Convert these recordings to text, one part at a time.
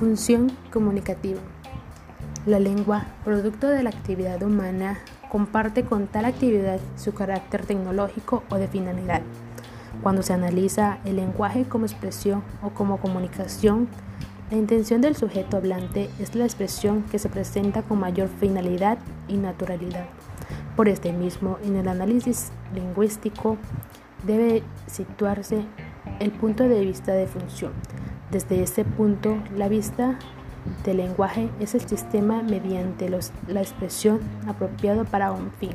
Función comunicativa. La lengua, producto de la actividad humana, comparte con tal actividad su carácter tecnológico o de finalidad. Cuando se analiza el lenguaje como expresión o como comunicación, la intención del sujeto hablante es la expresión que se presenta con mayor finalidad y naturalidad. Por este mismo, en el análisis lingüístico debe situarse el punto de vista de función. Desde ese punto, la vista del lenguaje es el sistema mediante los, la expresión apropiado para un fin.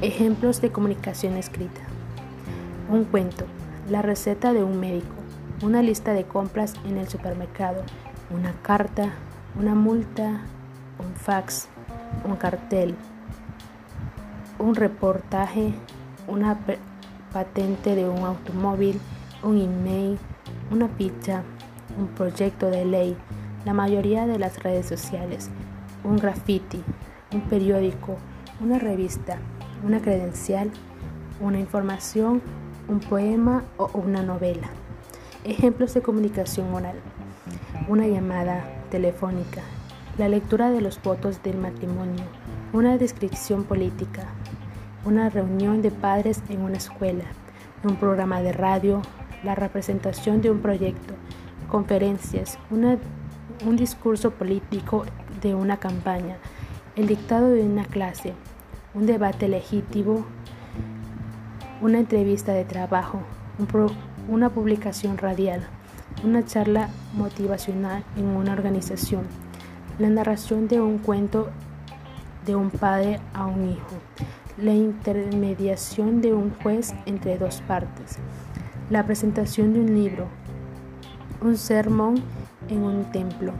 Ejemplos de comunicación escrita. Un cuento, la receta de un médico, una lista de compras en el supermercado, una carta, una multa, un fax, un cartel, un reportaje, una patente de un automóvil, un email, una pizza, un proyecto de ley, la mayoría de las redes sociales, un graffiti, un periódico, una revista, una credencial, una información, un poema o una novela. Ejemplos de comunicación oral. Una llamada telefónica, la lectura de los votos del matrimonio, una descripción política, una reunión de padres en una escuela, un programa de radio, la representación de un proyecto, conferencias, un discurso político de una campaña, el dictado de una clase, un debate legítimo, una entrevista de trabajo, una publicación radial, una charla motivacional en una organización, la narración de un cuento de un padre a un hijo, la intermediación de un juez entre dos partes, la presentación de un libro, un sermón en un templo,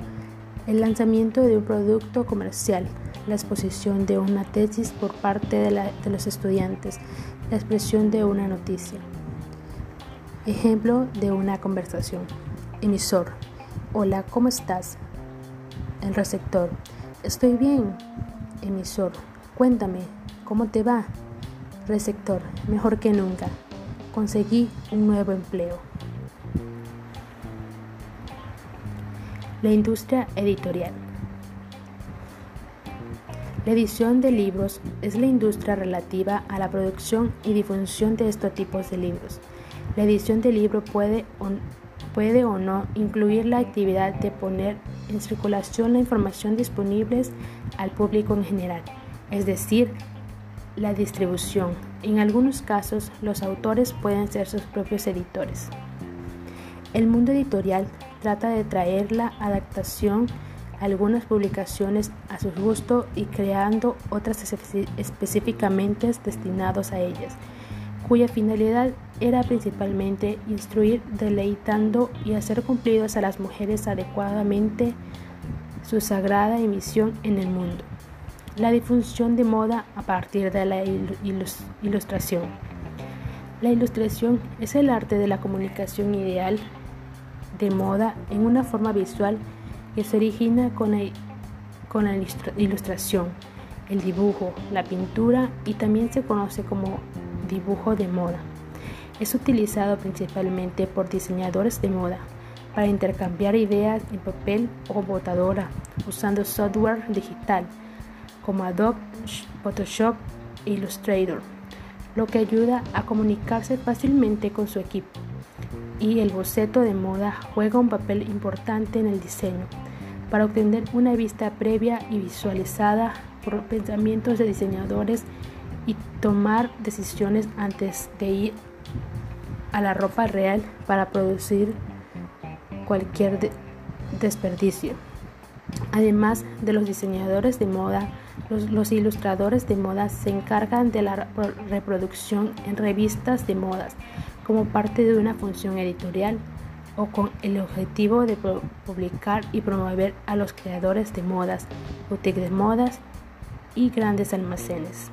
el lanzamiento de un producto comercial, la exposición de una tesis por parte de, los estudiantes, la expresión de una noticia. Ejemplo de una conversación. Emisor. Hola, ¿cómo estás? El receptor. Estoy bien. Emisor. Cuéntame, ¿cómo te va? Receptor. Mejor que nunca. Conseguí un nuevo empleo. La industria editorial. La edición de libros es la industria relativa a la producción y difusión de estos tipos de libros. La edición de libro puede puede o no incluir la actividad de poner en circulación la información disponible al público en general, es decir, la distribución. En algunos casos, los autores pueden ser sus propios editores. El mundo editorial trata de traer la adaptación a algunas publicaciones a su gusto y creando otras específicamente destinadas a ellas, cuya finalidad era principalmente instruir, deleitando y hacer cumplidos a las mujeres adecuadamente su sagrada emisión en el mundo. La difusión de moda a partir de la ilustración. La ilustración es el arte de la comunicación ideal de moda en una forma visual que se origina con, la ilustración, el dibujo, la pintura y también se conoce como dibujo de moda. Es utilizado principalmente por diseñadores de moda para intercambiar ideas en papel o computadora usando software digital como Adobe Photoshop Illustrator, lo que ayuda a comunicarse fácilmente con su equipo y el boceto de moda juega un papel importante en el diseño para obtener una vista previa y visualizada por pensamientos de diseñadores y tomar decisiones antes de ir a la ropa real para producir cualquier desperdicio. Además de los diseñadores de moda, los, ilustradores de moda se encargan de la reproducción en revistas de modas como parte de una función editorial o con el objetivo de publicar y promover a los creadores de modas, boutiques de modas y grandes almacenes.